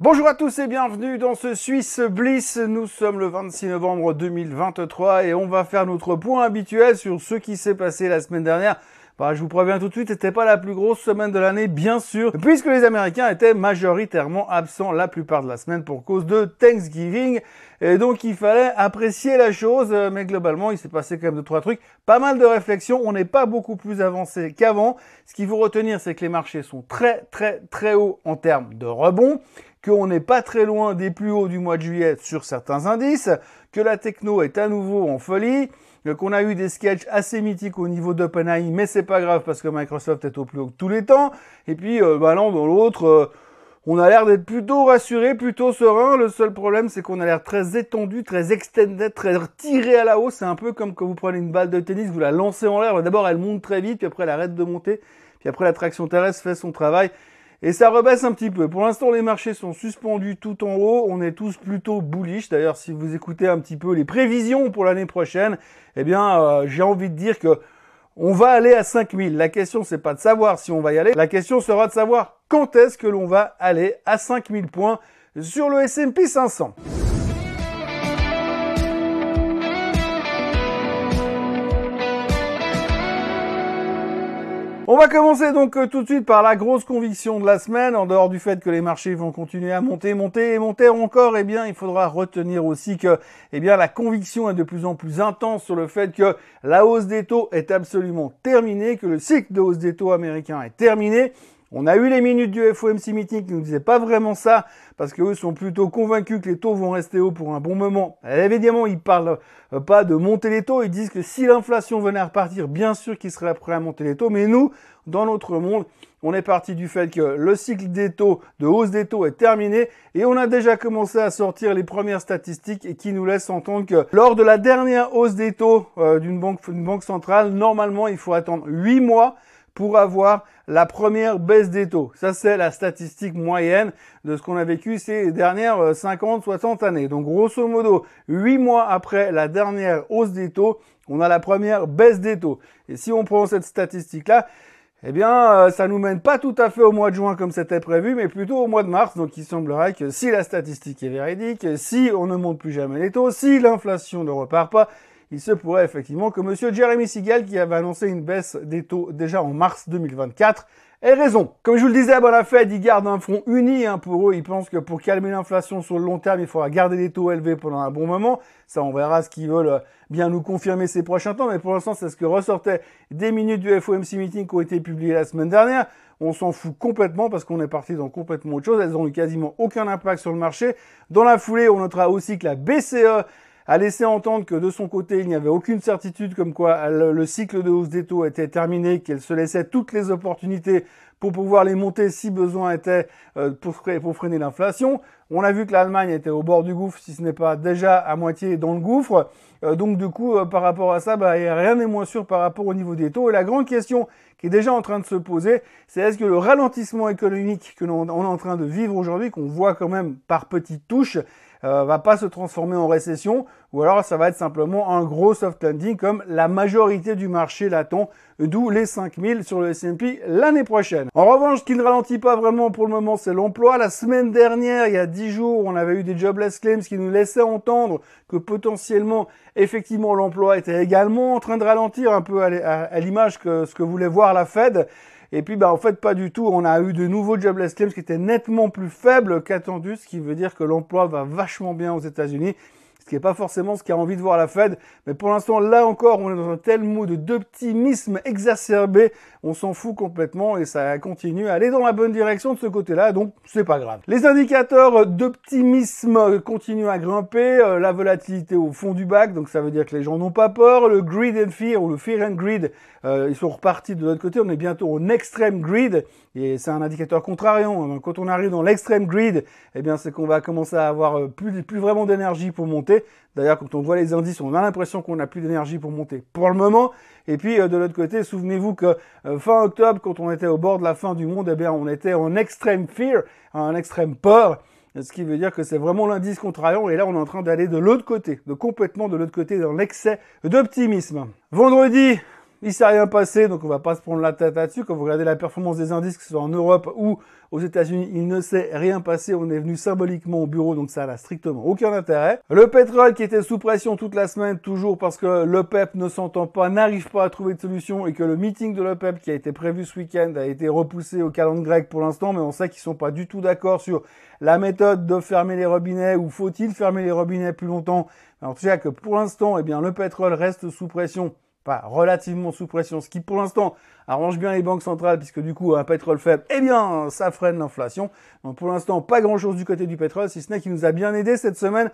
Bonjour à tous et bienvenue dans ce Suisse Bliss. Nous sommes le 26 novembre 2023 et on va faire notre point habituel sur ce qui s'est passé la semaine dernière. Bah, je vous préviens tout de suite, c'était pas la plus grosse semaine de l'année, bien sûr, puisque les Américains étaient majoritairement absents la plupart de la semaine pour cause de Thanksgiving. Et donc, il fallait apprécier la chose, mais globalement, il s'est passé quand même deux, trois trucs. Pas mal de réflexions. On n'est pas beaucoup plus avancé qu'avant. Ce qu'il faut retenir, c'est que les marchés sont très, très, très hauts en termes de rebond qu'on n'est pas très loin des plus hauts du mois de juillet sur certains indices, que la techno est à nouveau en folie, qu'on a eu des sketchs assez mythiques au niveau d'OpenAI, mais c'est pas grave parce que Microsoft est au plus haut de tous les temps. Et puis, euh, bah dans l'autre, euh, on a l'air d'être plutôt rassuré, plutôt serein. Le seul problème, c'est qu'on a l'air très étendu, très extended, très tiré à la hausse. C'est un peu comme quand vous prenez une balle de tennis, vous la lancez en l'air. D'abord, elle monte très vite, puis après, elle arrête de monter. Puis après, la traction terrestre fait son travail. Et ça rebaisse un petit peu. Pour l'instant, les marchés sont suspendus tout en haut. On est tous plutôt bullish. D'ailleurs, si vous écoutez un petit peu les prévisions pour l'année prochaine, eh bien, euh, j'ai envie de dire que on va aller à 5000. La question, c'est pas de savoir si on va y aller. La question sera de savoir quand est-ce que l'on va aller à 5000 points sur le S&P 500. On va commencer donc euh, tout de suite par la grosse conviction de la semaine, en dehors du fait que les marchés vont continuer à monter, monter et monter encore, eh bien, il faudra retenir aussi que, eh bien, la conviction est de plus en plus intense sur le fait que la hausse des taux est absolument terminée, que le cycle de hausse des taux américains est terminé, on a eu les minutes du FOMC meeting qui nous disaient pas vraiment ça, parce qu'eux sont plutôt convaincus que les taux vont rester hauts pour un bon moment. évidemment, ils parlent euh, pas de monter les taux, ils disent que si l'inflation venait à repartir, bien sûr qu'ils seraient prêts à monter les taux, mais nous, dans notre monde, on est parti du fait que le cycle des taux, de hausse des taux est terminé et on a déjà commencé à sortir les premières statistiques qui nous laissent entendre que lors de la dernière hausse des taux euh, d'une banque, banque centrale, normalement, il faut attendre 8 mois pour avoir la première baisse des taux. Ça, c'est la statistique moyenne de ce qu'on a vécu ces dernières 50, euh, 60 années. Donc, grosso modo, 8 mois après la dernière hausse des taux, on a la première baisse des taux. Et si on prend cette statistique-là, eh bien, euh, ça nous mène pas tout à fait au mois de juin comme c'était prévu, mais plutôt au mois de mars. Donc, il semblerait que si la statistique est véridique, si on ne monte plus jamais les taux, si l'inflation ne repart pas, il se pourrait effectivement que Monsieur Jeremy Siegel, qui avait annoncé une baisse des taux déjà en mars 2024, ait raison. Comme je vous le disais, à la Fed, ils gardent un front uni hein, pour eux. Ils pensent que pour calmer l'inflation sur le long terme, il faudra garder les taux élevés pendant un bon moment. Ça, on verra ce qu'ils veulent euh, bien nous confirmer ces prochains temps. Mais pour l'instant, c'est ce que ressortait des minutes du FOMC meeting qui ont été publiées la semaine dernière. On s'en fout complètement parce qu'on est parti dans complètement autre chose. Elles n'ont eu quasiment aucun impact sur le marché. Dans la foulée, on notera aussi que la BCE a laissé entendre que de son côté, il n'y avait aucune certitude comme quoi le, cycle de hausse des taux était terminé, qu'elle se laissait toutes les opportunités pour pouvoir les monter si besoin était euh, pour, freiner l'inflation. On a vu que l'Allemagne était au bord du gouffre, si ce n'est pas déjà à moitié dans le gouffre. Euh, donc du coup, euh, par rapport à ça, bah, rien n'est moins sûr par rapport au niveau des taux. Et la grande question qui est déjà en train de se poser, c'est est-ce que le ralentissement économique que l'on est en train de vivre aujourd'hui, qu'on voit quand même par petites touches, euh, va pas se transformer en récession, ou alors ça va être simplement un gros soft landing comme la majorité du marché l'attend, d'où les 5000 sur le S&P l'année prochaine. En revanche, ce qui ne ralentit pas vraiment pour le moment, c'est l'emploi. La semaine dernière, il y a 10 jours, on avait eu des jobless claims qui nous laissaient entendre que potentiellement, effectivement, l'emploi était également en train de ralentir un peu à l'image que ce que voulait voir la Fed. Et puis, bah, en fait, pas du tout. On a eu de nouveaux jobless claims qui étaient nettement plus faibles qu'attendu, ce qui veut dire que l'emploi va vachement bien aux États-Unis ce qui n'est pas forcément ce qu'a envie de voir la Fed. Mais pour l'instant, là encore, on est dans un tel mood d'optimisme exacerbé, on s'en fout complètement et ça continue à aller dans la bonne direction de ce côté-là, donc c'est pas grave. Les indicateurs d'optimisme continuent à grimper, euh, la volatilité au fond du bac, donc ça veut dire que les gens n'ont pas peur, le greed and fear ou le fear and greed, ils sont repartis de l'autre côté, on est bientôt en extreme greed, et c'est un indicateur contrariant. Quand on arrive dans l'extreme greed, eh bien c'est qu'on va commencer à avoir euh, plus, plus vraiment d'énergie pour monter. D'ailleurs, quand on voit les indices, on a l'impression qu'on n'a plus d'énergie pour monter pour le moment. Et puis, euh, de l'autre côté, souvenez-vous que euh, fin octobre, quand on était au bord de la fin du monde, eh bien, on était en extrême fear, en extrême peur. Ce qui veut dire que c'est vraiment l'indice contrariant. Et là, on est en train d'aller de l'autre côté, de complètement de l'autre côté, dans l'excès d'optimisme. Vendredi, il s'est rien passé, donc on va pas se prendre la tête là-dessus. Quand vous regardez la performance des indices, que ce soit en Europe ou aux États-Unis, il ne s'est rien passé. On est venu symboliquement au bureau, donc ça n'a strictement aucun intérêt. Le pétrole qui était sous pression toute la semaine, toujours parce que le PEP ne s'entend pas, n'arrive pas à trouver de solution et que le meeting de l'OPEP qui a été prévu ce week-end a été repoussé au calendrier grec pour l'instant, mais on sait qu'ils sont pas du tout d'accord sur la méthode de fermer les robinets ou faut-il fermer les robinets plus longtemps. En tout que pour l'instant, eh bien, le pétrole reste sous pression relativement sous pression, ce qui pour l'instant arrange bien les banques centrales, puisque du coup un pétrole faible, eh bien ça freine l'inflation. Donc pour l'instant pas grand chose du côté du pétrole, si ce n'est qu'il nous a bien aidé cette semaine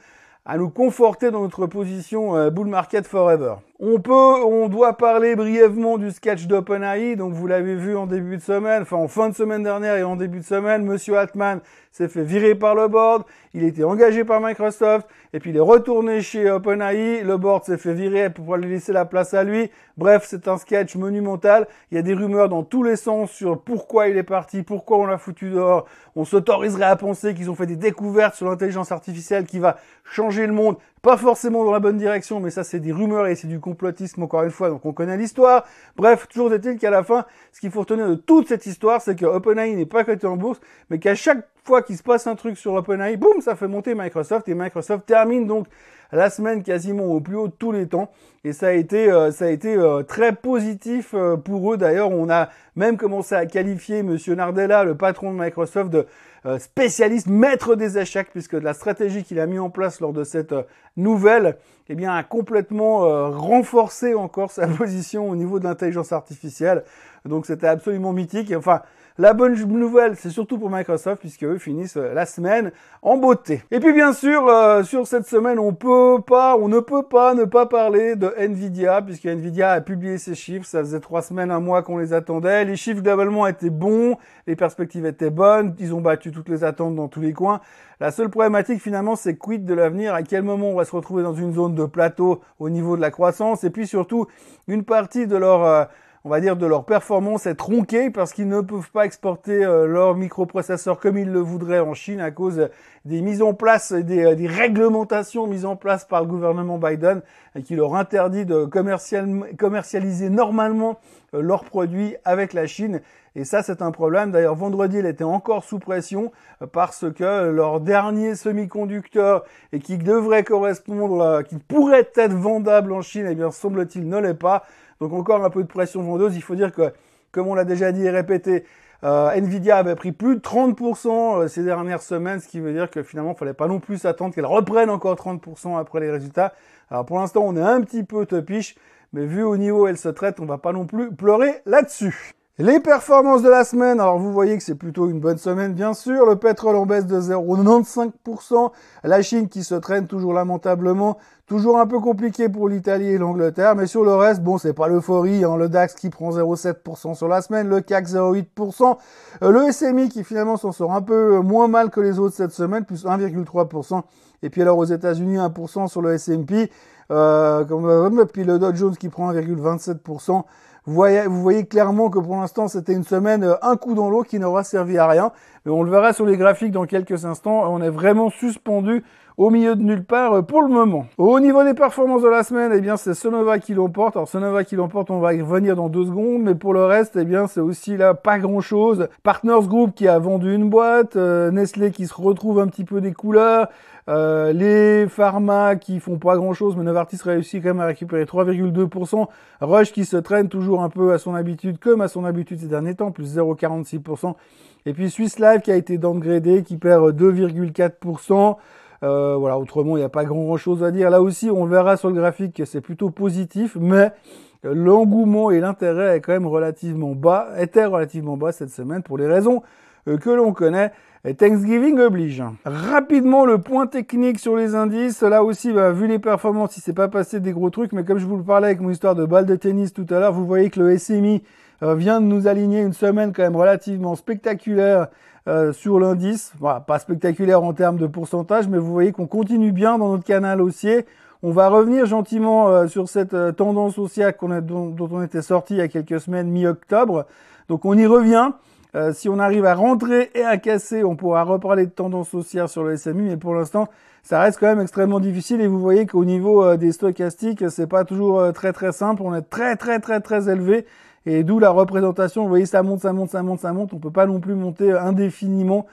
à nous conforter dans notre position euh, bull market forever. On peut, on doit parler brièvement du sketch d'OpenAI. Donc vous l'avez vu en début de semaine, enfin en fin de semaine dernière et en début de semaine, Monsieur Altman s'est fait virer par le board. Il était engagé par Microsoft et puis il est retourné chez OpenAI. Le board s'est fait virer pour lui laisser la place à lui. Bref, c'est un sketch monumental. Il y a des rumeurs dans tous les sens sur pourquoi il est parti, pourquoi on l'a foutu dehors. On s'autoriserait à penser qu'ils ont fait des découvertes sur l'intelligence artificielle qui va changer le monde. Pas forcément dans la bonne direction, mais ça c'est des rumeurs et c'est du complotisme encore une fois, donc on connaît l'histoire. Bref, toujours est-il qu'à la fin, ce qu'il faut retenir de toute cette histoire, c'est que OpenAI n'est pas coté en bourse, mais qu'à chaque fois qu'il se passe un truc sur OpenAI, boum, ça fait monter Microsoft et Microsoft termine donc la semaine quasiment au plus haut de tous les temps. Et ça a été, euh, ça a été euh, très positif euh, pour eux. D'ailleurs, on a même commencé à qualifier Monsieur Nardella, le patron de Microsoft, de euh, spécialiste, maître des échecs, puisque la stratégie qu'il a mis en place lors de cette euh, nouvelle, eh bien, a complètement euh, renforcé encore sa position au niveau de l'intelligence artificielle. Donc c'était absolument mythique. Enfin, la bonne nouvelle, c'est surtout pour Microsoft, puisque eux finissent euh, la semaine en beauté. Et puis bien sûr, euh, sur cette semaine, on peut pas, on ne peut pas ne pas parler de Nvidia, puisque Nvidia a publié ses chiffres. Ça faisait trois semaines, un mois qu'on les attendait. Les chiffres globalement étaient bons, les perspectives étaient bonnes, ils ont battu toutes les attentes dans tous les coins. La seule problématique finalement, c'est quid de l'avenir, à quel moment on va se retrouver dans une zone de plateau au niveau de la croissance, et puis surtout une partie de leur euh, on va dire, de leur performance est tronquée parce qu'ils ne peuvent pas exporter euh, leurs microprocesseurs comme ils le voudraient en Chine à cause des mises en place, des, euh, des réglementations mises en place par le gouvernement Biden et qui leur interdit de commercialiser normalement euh, leurs produits avec la Chine. Et ça, c'est un problème. D'ailleurs, vendredi, il était encore sous pression parce que leur dernier semi-conducteur et qui devrait correspondre, qui pourrait être vendable en Chine, eh bien, semble-t-il, ne l'est pas. Donc encore un peu de pression vendeuse. Il faut dire que, comme on l'a déjà dit et répété, euh, Nvidia avait pris plus de 30% euh, ces dernières semaines, ce qui veut dire que finalement, il fallait pas non plus attendre qu'elle reprenne encore 30% après les résultats. Alors pour l'instant, on est un petit peu topiche, mais vu au niveau où elle se traite, on va pas non plus pleurer là-dessus. Les performances de la semaine, alors vous voyez que c'est plutôt une bonne semaine bien sûr, le pétrole en baisse de 0,95%, la Chine qui se traîne toujours lamentablement, toujours un peu compliqué pour l'Italie et l'Angleterre, mais sur le reste, bon c'est pas l'euphorie, hein, le DAX qui prend 0,7% sur la semaine, le CAC 0,8%, euh, le SMI qui finalement s'en sort un peu moins mal que les autres cette semaine, plus 1,3%, et puis alors aux États-Unis 1% sur le S&P, euh, puis le Dow Jones qui prend 1,27%, vous voyez, vous voyez clairement que pour l'instant, c'était une semaine euh, un coup dans l'eau qui n'aura servi à rien. Mais on le verra sur les graphiques dans quelques instants. On est vraiment suspendu au milieu de nulle part euh, pour le moment. Au niveau des performances de la semaine, eh bien c'est Sonova qui l'emporte. Alors Sonova qui l'emporte, on va y revenir dans deux secondes, mais pour le reste, eh bien c'est aussi là pas grand chose. Partners Group qui a vendu une boîte, euh, Nestlé qui se retrouve un petit peu des couleurs, euh, les pharma qui font pas grand chose, mais Novartis réussit quand même à récupérer 3,2%. Rush qui se traîne toujours un peu à son habitude, comme à son habitude ces derniers temps, plus 0,46%. Et puis Swiss Life qui a été downgradé, qui perd 2,4%. Euh, voilà, autrement, il n'y a pas grand chose à dire. Là aussi, on verra sur le graphique que c'est plutôt positif, mais l'engouement et l'intérêt est quand même relativement bas, était relativement bas cette semaine pour les raisons euh, que l'on connaît. Thanksgiving oblige. Rapidement, le point technique sur les indices. Là aussi, bah, vu les performances, il s'est pas passé des gros trucs, mais comme je vous le parlais avec mon histoire de balle de tennis tout à l'heure, vous voyez que le SMI euh, vient de nous aligner une semaine quand même relativement spectaculaire euh, sur l'indice. Voilà, pas spectaculaire en termes de pourcentage, mais vous voyez qu'on continue bien dans notre canal haussier. On va revenir gentiment euh, sur cette tendance haussière qu'on a, dont, dont on était sorti il y a quelques semaines, mi-octobre. Donc on y revient. Euh, si on arrive à rentrer et à casser, on pourra reparler de tendance haussière sur le SMI, mais pour l'instant, ça reste quand même extrêmement difficile et vous voyez qu'au niveau euh, des stochastiques, c'est pas toujours euh, très très simple. On est très très très très élevé et d'où la représentation. Vous voyez, ça monte, ça monte, ça monte, ça monte. On peut pas non plus monter indéfiniment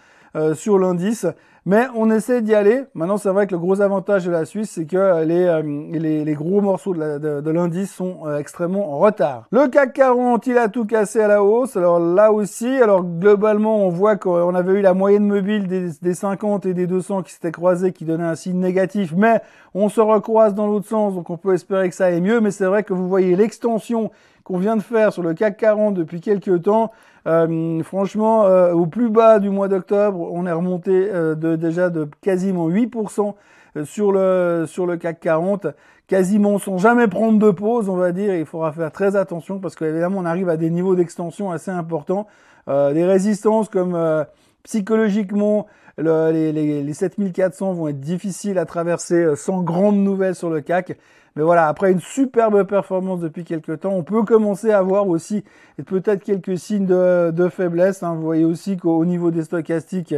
sur l'indice. Mais on essaie d'y aller. Maintenant, c'est vrai que le gros avantage de la Suisse, c'est que les, euh, les, les, gros morceaux de l'indice sont euh, extrêmement en retard. Le CAC 40, il a tout cassé à la hausse. Alors là aussi, alors globalement, on voit qu'on avait eu la moyenne mobile des, des 50 et des 200 qui s'étaient croisés, qui donnait un signe négatif. Mais on se recroise dans l'autre sens, donc on peut espérer que ça aille mieux. Mais c'est vrai que vous voyez l'extension qu'on vient de faire sur le CAC 40 depuis quelques temps, euh, franchement, euh, au plus bas du mois d'octobre, on est remonté euh, de, déjà de quasiment 8% sur le, sur le CAC 40. Quasiment sans jamais prendre de pause, on va dire. Il faudra faire très attention parce qu'évidemment, on arrive à des niveaux d'extension assez importants. des résistances comme psychologiquement, les, les, les 7400 vont être difficiles à traverser sans grandes nouvelles sur le CAC. Mais voilà, après une superbe performance depuis quelques temps, on peut commencer à voir aussi peut-être quelques signes de, faiblesse. Hein. Vous voyez aussi qu'au niveau des stochastiques,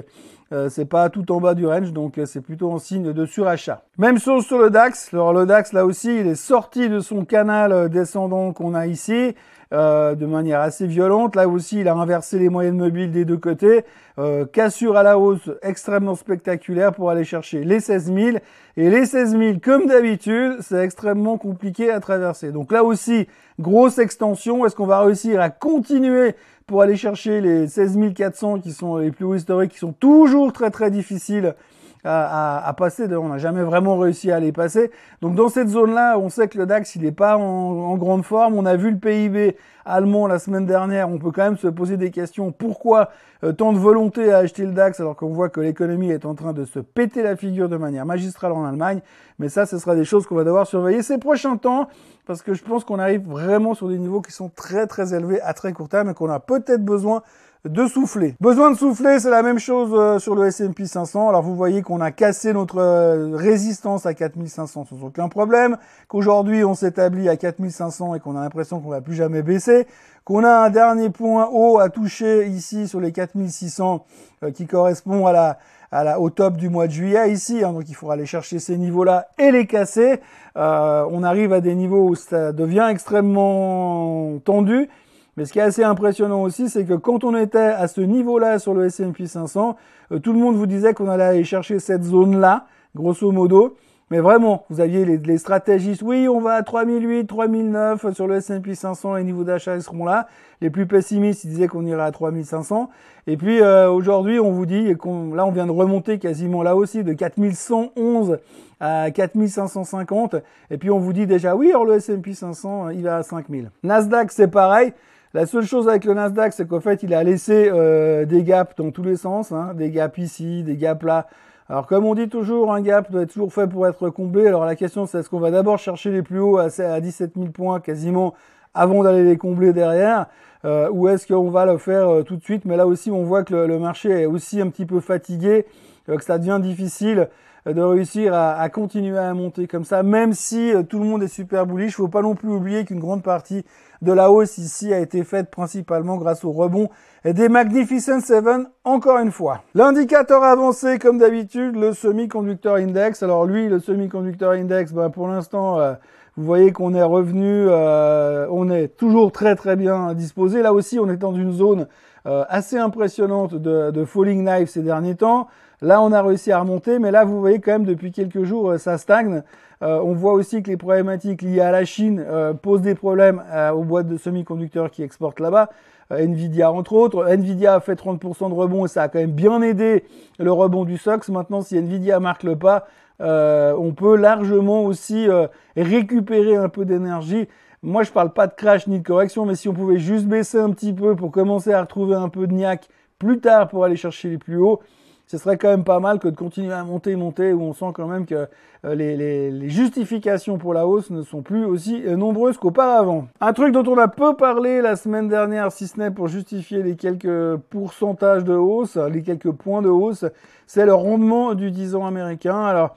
euh, c'est pas tout en bas du range, donc euh, c'est plutôt un signe de surachat. Même chose sur le DAX. Alors le DAX, là aussi, il est sorti de son canal euh, descendant qu'on a ici. Euh, de manière assez violente. Là aussi, il a inversé les moyennes mobiles des deux côtés. Euh, cassure à la hausse extrêmement spectaculaire pour aller chercher les 16 000. Et les 16 000, comme d'habitude, c'est extrêmement compliqué à traverser. Donc là aussi, grosse extension. Est-ce qu'on va réussir à continuer pour aller chercher les 16 400 qui sont les plus hauts historiques, qui sont toujours très très difficiles à, à, passer. On n'a jamais vraiment réussi à les passer. Donc dans cette zone-là, on sait que le DAX, il n'est pas en, grande forme. On a vu le PIB allemand la semaine dernière. On peut quand même se poser des questions. Pourquoi euh, tant de volonté à acheter le DAX alors qu'on voit que l'économie est en train de se péter la figure de manière magistrale en Allemagne? Mais ça, ce sera des choses qu'on va devoir surveiller ces prochains temps parce que je pense qu'on arrive vraiment sur des niveaux qui sont très très élevés à très court terme et qu'on a peut-être besoin de souffler. Besoin de souffler, c'est la même chose euh, sur le S&P 500. Alors vous voyez qu'on a cassé notre euh, résistance à 4500 sans aucun problème, qu'aujourd'hui on s'établit à 4500 et qu'on a l'impression qu'on va plus jamais baisser, qu'on a un dernier point haut à toucher ici sur les 4600 euh, qui correspond à la à la, au top du mois de juillet ici, hein, donc il faudra aller chercher ces niveaux-là et les casser. on arrive à des niveaux où ça devient extrêmement tendu mais ce qui est assez impressionnant aussi, c'est que quand on était à ce niveau-là sur le S&P 500, euh, tout le monde vous disait qu'on allait aller chercher cette zone-là, grosso modo. Mais vraiment, vous aviez les, les, stratégistes, oui, on va à 3008, 3009 sur le S&P 500, les niveaux d'achat seront là. Les plus pessimistes, ils disaient qu'on irait à 3500. Et puis euh, aujourd'hui, on vous dit qu'on là, on vient de remonter quasiment là aussi de 4111 à 4550. Et puis on vous dit déjà, oui, alors le S&P 500, il va à 5000. Nasdaq, c'est pareil. La seule chose avec le Nasdaq, c'est qu'en fait, il a laissé euh, des gaps dans tous les sens, hein, des gaps ici, des gaps là. Alors comme on dit toujours, un gap doit être toujours fait pour être comblé. Alors la question, c'est est-ce qu'on va d'abord chercher les plus hauts à, 17 000 points quasiment avant d'aller les combler derrière, euh, ou est-ce qu'on va le faire euh, tout de suite? Mais là aussi, on voit que le, marché est aussi un petit peu fatigué, que ça devient difficile de réussir à, à, continuer à monter comme ça, même si tout le monde est super bullish. Faut pas non plus oublier qu'une grande partie de la hausse ici a été faite principalement grâce au rebond des Magnificent Seven encore une fois. L'indicateur avancé comme d'habitude, le semi-conducteur index. Alors lui, le semi-conducteur index, ben pour l'instant, euh, vous voyez qu'on est revenu, euh, on est toujours très très bien disposé. Là aussi, on est dans une zone euh, assez impressionnante de, de, falling knife ces derniers temps. Là, on a réussi à remonter, mais là, vous voyez quand même depuis quelques jours, ça stagne. Euh, on voit aussi que les problématiques liées à la Chine euh, posent des problèmes euh, aux boîtes de semi-conducteurs qui exportent là-bas. Nvidia entre autres. Nvidia a fait 30% de rebond et ça a quand même bien aidé le rebond du SOX. Maintenant, si Nvidia marque le pas, on peut largement aussi récupérer un peu d'énergie. Moi, je parle pas de crash ni de correction, mais si on pouvait juste baisser un petit peu pour commencer à retrouver un peu de niaque plus tard pour aller chercher les plus hauts, ce serait quand même pas mal que de continuer à monter, monter, où on sent quand même que euh, les, justifications pour la hausse ne sont plus aussi euh, nombreuses qu'auparavant. Un truc dont on a peu parlé la semaine dernière, si ce n'est pour justifier les quelques pourcentages de hausse, les quelques points de hausse, c'est le rendement du 10 ans américain. Alors,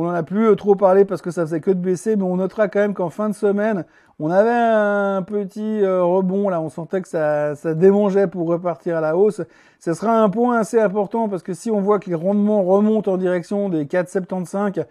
On en a plus trop parlé parce que ça faisait que de baisser, mais on notera quand même qu'en fin de semaine, on avait un petit rebond là, on sentait que ça, ça démangeait pour repartir à la hausse. Ce sera un point assez important parce que si on voit que les rendements remontent en direction des 4,75,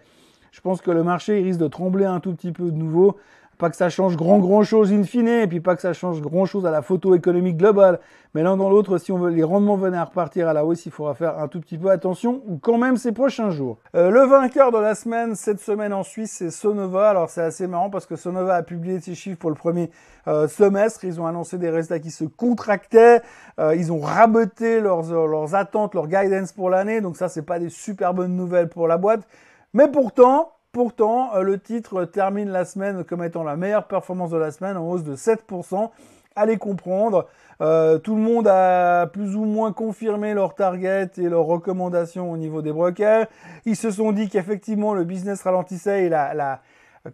je pense que le marché risque de trembler un tout petit peu de nouveau. Pas que ça change grand grand chose in fine, et puis pas que ça change grand chose à la photo économique globale. Mais l'un dans l'autre, si on veut les rendements venaient à repartir à la hausse, il faudra faire un tout petit peu attention, ou quand même ces prochains jours. Euh, le vainqueur de la semaine, cette semaine en Suisse, c'est Sonova. Alors c'est assez marrant parce que Sonova a publié ses chiffres pour le premier euh, semestre. Ils ont annoncé des résultats qui se contractaient. Euh, ils ont raboté leurs, leurs attentes, leurs guidance pour l'année. Donc ça, c'est pas des super bonnes nouvelles pour la boîte. Mais pourtant, Pourtant, euh, le titre termine la semaine comme étant la meilleure performance de la semaine en hausse de 7%. Allez comprendre. Euh, tout le monde a plus ou moins confirmé leur target et leurs recommandations au niveau des brokers. Ils se sont dit qu'effectivement le business ralentissait et la, la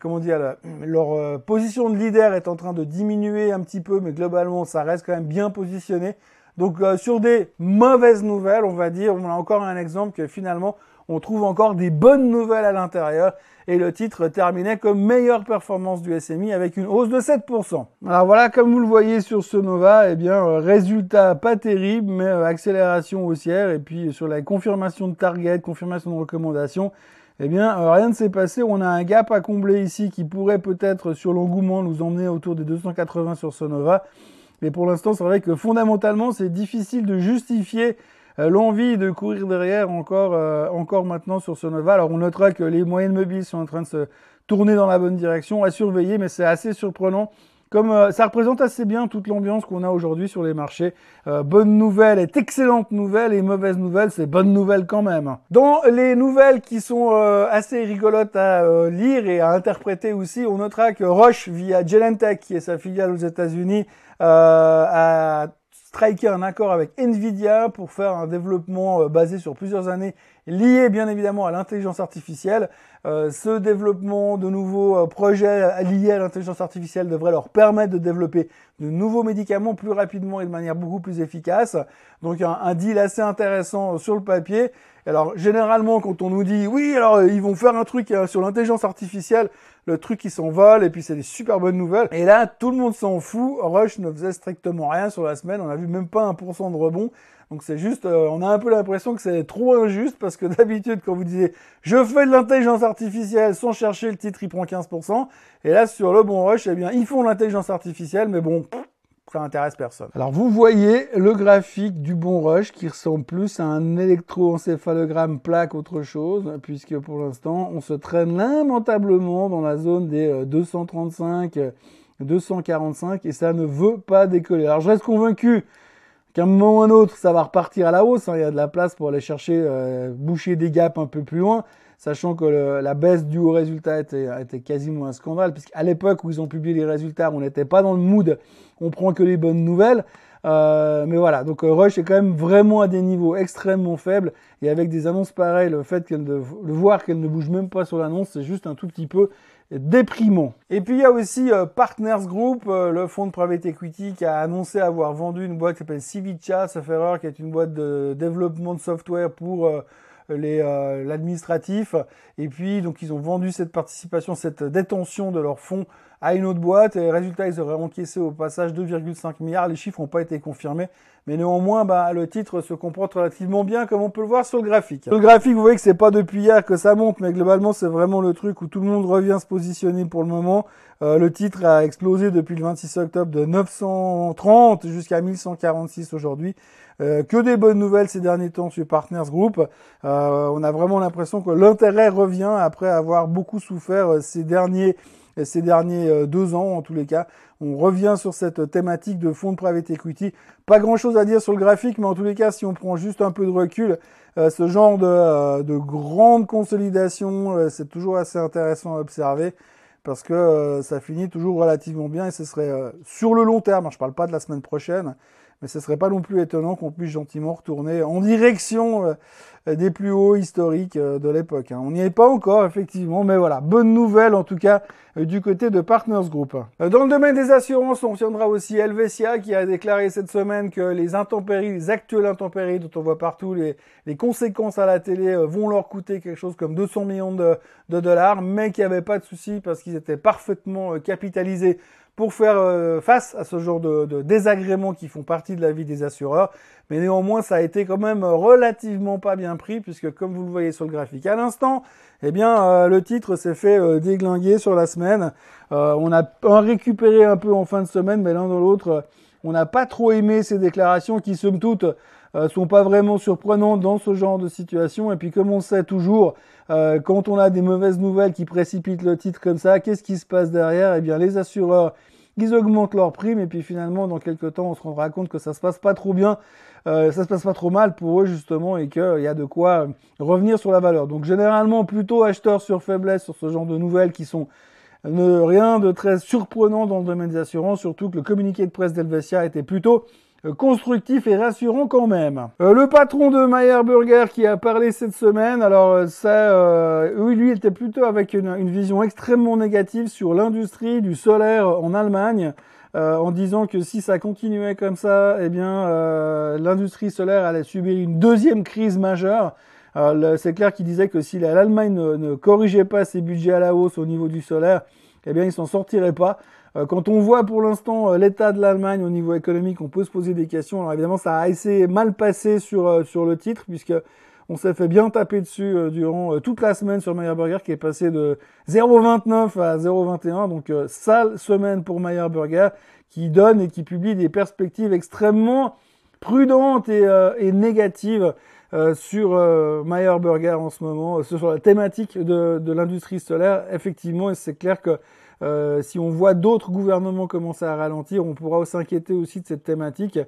comment dire, leur euh, position de leader est en train de diminuer un petit peu, mais globalement ça reste quand même bien positionné. Donc sur des mauvaises nouvelles, on va dire, on a encore un exemple que finalement on trouve encore des bonnes nouvelles à l'intérieur et le titre terminait comme meilleure performance du SMI avec une hausse de 7%. Alors voilà, comme vous le voyez sur ce Nova, eh bien, euh, résultat pas terrible, mais euh, accélération haussière et puis sur la confirmation de target, confirmation de recommandation, eh bien, euh, rien ne s'est passé. On a un gap à combler ici qui pourrait peut-être sur l'engouement nous emmener autour des 280 sur ce Nova. Mais pour l'instant, c'est vrai que fondamentalement, c'est difficile de justifier l'envie de courir derrière encore, euh, encore maintenant sur ce Nova. Alors on notera que les moyennes mobiles sont en train de se tourner dans la bonne direction, à surveiller, mais c'est assez surprenant. Comme euh, ça représente assez bien toute l'ambiance qu'on a aujourd'hui sur les marchés. bonne nouvelle est excellente nouvelle et mauvaise nouvelle c'est bonne nouvelle quand même. Dans les nouvelles qui sont assez rigolotes à lire et à interpréter aussi, on notera que Roche via Gelentech, qui est sa filiale aux États-Unis, a striker un accord avec Nvidia pour faire un développement euh, basé sur plusieurs années, lié bien évidemment à l'intelligence artificielle. Euh, ce développement de nouveaux euh, projets liés à l'intelligence artificielle devrait leur permettre de développer de nouveaux médicaments plus rapidement et de manière beaucoup plus efficace. Donc un, deal assez intéressant sur le papier. Alors généralement quand on nous dit oui alors ils vont faire un truc sur l'intelligence artificielle, le truc qui s'envole et puis c'est des super bonnes nouvelles. Et là tout le monde s'en fout. Rush ne faisait strictement rien sur la semaine. On a vu même pas un pourcent de rebond. Donc c'est juste, euh, on a un peu l'impression que c'est trop injuste parce que d'habitude quand vous disiez je fais de l'intelligence artificielle sans chercher le titre il prend 15%. Et là sur le bon rush, eh bien ils font l'intelligence artificielle mais bon ça intéresse personne. Alors vous voyez le graphique du bon rush qui ressemble plus à un électroencéphalogramme plaque autre chose, puisque pour l'instant on se traîne lamentablement dans la zone des 235, euh, 245 et ça ne veut pas décoller. Alors je reste convaincu qu'à un moment ou un autre ça va repartir à la hausse, hein. il y a de la place pour aller chercher, euh, boucher des gaps un peu plus loin sachant que la baisse du haut résultat était, quasiment un scandale, puisqu'à l'époque où ils ont publié les résultats, on n'était pas dans le mood, on prend que les bonnes nouvelles. Euh, mais voilà, donc euh, Rush est quand même vraiment à des niveaux extrêmement faibles, et avec des annonces pareilles, le fait qu'elle de, de voir qu'elle ne bouge même pas sur l'annonce, c'est juste un tout petit peu déprimant. Et puis il y a aussi euh, Partners Group, euh, le fonds de private equity qui a annoncé avoir vendu une boîte qui s'appelle Civica Software, qui est une boîte de développement de software pour euh, l'administratif. et puis, donc, ils ont vendu cette participation, cette détention de leurs fonds à une autre boîte. Et résultat, ils auraient encaissé au passage 2,5 milliards. Les chiffres n'ont pas été confirmés. Mais néanmoins, bah, le titre se comporte relativement bien, comme on peut le voir sur le graphique. Sur le graphique, vous voyez que c'est pas depuis hier que ça monte, mais globalement, c'est vraiment le truc où tout le monde revient se positionner pour le moment. Euh, le titre a explosé depuis le 26 octobre de 930 jusqu'à 1146 aujourd'hui. Euh, que des bonnes nouvelles ces derniers temps sur Partners Group. Euh, on a vraiment l'impression que l'intérêt revient après avoir beaucoup souffert euh, ces derniers ces derniers deux ans en tous les cas. On revient sur cette thématique de fonds de private equity. Pas grand chose à dire sur le graphique, mais en tous les cas, si on prend juste un peu de recul, ce genre de, de grande consolidation, c'est toujours assez intéressant à observer parce que ça finit toujours relativement bien et ce serait sur le long terme, je ne parle pas de la semaine prochaine, mais ce serait pas non plus étonnant qu'on puisse gentiment retourner en direction euh, des plus hauts historiques euh, de l'époque. Hein. On n'y est pas encore, effectivement, mais voilà, bonne nouvelle en tout cas euh, du côté de Partners Group. Dans le domaine des assurances, on tiendra aussi Helvetia qui a déclaré cette semaine que les intempéries, les actuelles intempéries dont on voit partout les, les conséquences à la télé vont leur coûter quelque chose comme 200 millions de, de dollars, mais qu'il n'y avait pas de souci parce qu'ils étaient parfaitement capitalisés pour faire euh, face à ce genre de, de, désagréments qui font partie de la vie des assureurs. Mais néanmoins, ça a été quand même relativement pas bien pris, puisque comme vous le voyez sur le graphique à l'instant, eh bien, euh, le titre s'est fait euh, déglinguer sur la semaine. on a récupéré un peu en fin de semaine, mais l'un dans l'autre, on n'a pas trop aimé ces déclarations qui, somme toute, euh, sont pas vraiment surprenantes dans ce genre de situation. Et puis comme on sait toujours, euh, quand on a des mauvaises nouvelles qui précipitent le titre comme ça, qu'est-ce qui se passe derrière? Eh bien les assureurs, ils augmentent leurs primes et puis finalement dans quelques temps on se rendra compte que ça se passe pas trop bien, euh, ça se passe pas trop mal pour eux justement et qu'il y a de quoi revenir sur la valeur. Donc généralement plutôt acheteurs sur faiblesse sur ce genre de nouvelles qui sont ne, rien de très surprenant dans le domaine des assurances, surtout que le communiqué de presse d'Helvetia était plutôt euh, constructif et rassurant quand même. Euh, le patron de Meyer Burger qui a parlé cette semaine, alors euh, ça, oui, lui était plutôt avec une, une vision extrêmement négative sur l'industrie du solaire en Allemagne. en disant que si ça continuait comme ça, eh bien, l'industrie solaire allait subir une deuxième crise majeure. c'est clair qu'il disait que si l'Allemagne ne, ne, corrigeait pas ses budgets à la hausse au niveau du solaire, eh bien, il s'en sortirait pas. Euh, quand on voit pour l'instant euh, l'état de l'Allemagne au niveau économique, on peut se poser des questions. Alors évidemment, ça a assez mal passé sur, euh, sur le titre, puisque on s'est fait bien taper dessus durant toute la semaine sur Meyer Burger, qui est passé de 0,29 à 0,21. Donc sale semaine pour Meyer Burger, qui donne et qui publie des perspectives extrêmement prudentes et, et négatives sur Meyer Burger en ce moment, sur la thématique de, de l'industrie solaire. Effectivement, et c'est clair que euh, si on voit d'autres gouvernements commencer à ralentir, on pourra s'inquiéter aussi de cette thématique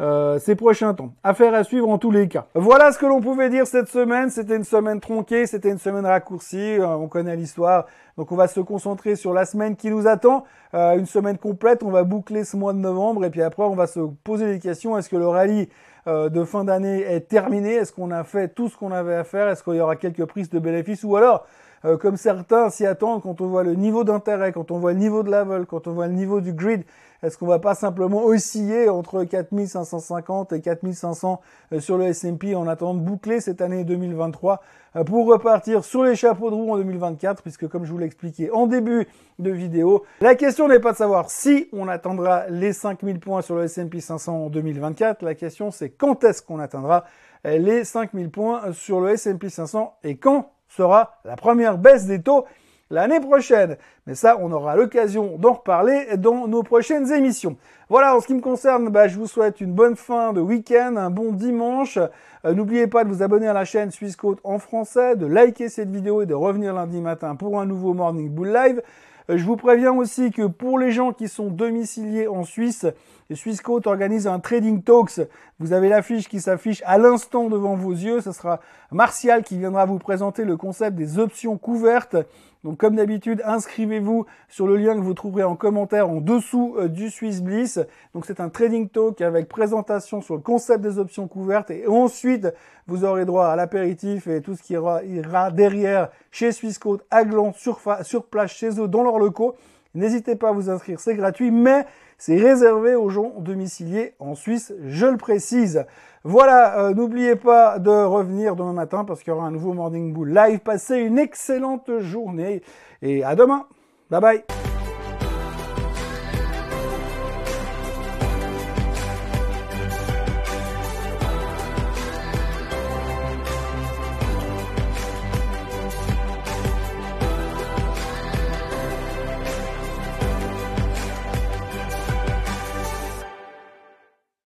euh, ces prochains temps. Affaire à suivre en tous les cas. Voilà ce que l'on pouvait dire cette semaine. C'était une semaine tronquée, c'était une semaine raccourcie. Euh, on connaît l'histoire. Donc on va se concentrer sur la semaine qui nous attend. Euh, une semaine complète. On va boucler ce mois de novembre et puis après on va se poser des questions. Est-ce que le rallye de fin d'année est terminé? Est-ce qu'on a fait tout ce qu'on avait à faire? Est-ce qu'il y aura quelques prises de bénéfices? Ou alors euh, comme certains s'y attendent quand on voit le niveau d'intérêt, quand on voit le niveau de la vol, quand on voit le niveau du grid. Est-ce qu'on va pas simplement osciller entre 4550 et 4500 euh, sur le S&P en attendant de boucler cette année 2023 euh, pour repartir sur les chapeaux de roue en 2024 puisque comme je vous l'ai expliqué en début de vidéo, la question n'est pas de savoir si on atteindra les 5000 points sur le S&P 500 en 2024, la question c'est quand est-ce qu'on atteindra les 5000 points sur le S&P 500 et quand sera la première baisse des taux l'année prochaine. Mais ça, on aura l'occasion d'en reparler dans nos prochaines émissions. Voilà, en ce qui me concerne, bah, je vous souhaite une bonne fin de week-end, un bon dimanche. Euh, n'oubliez pas de vous abonner à la chaîne Suisse Côte en français, de liker cette vidéo et de revenir lundi matin pour un nouveau Morning Bull Live. Euh, je vous préviens aussi que pour les gens qui sont domiciliés en Suisse, Swissquote organise un Trading Talks. Vous avez l'affiche qui s'affiche à l'instant devant vos yeux. Ce sera Martial qui viendra vous présenter le concept des options couvertes. Donc comme d'habitude, inscrivez-vous sur le lien que vous trouverez en commentaire en dessous euh, du Swiss Bliss. Donc c'est un trading talk avec présentation sur le concept des options couvertes et ensuite vous aurez droit à l'apéritif et tout ce qui ira, derrière chez Swissquote à Gland sur, sur place chez eux dans leurs locaux. N'hésitez pas à vous inscrire, c'est gratuit, mais c'est réservé aux gens domiciliés en Suisse, je le précise. Voilà, euh, n'oubliez pas de revenir demain matin parce qu'il y aura un nouveau Morning Bull live. Passez une excellente journée et à demain. Bye bye.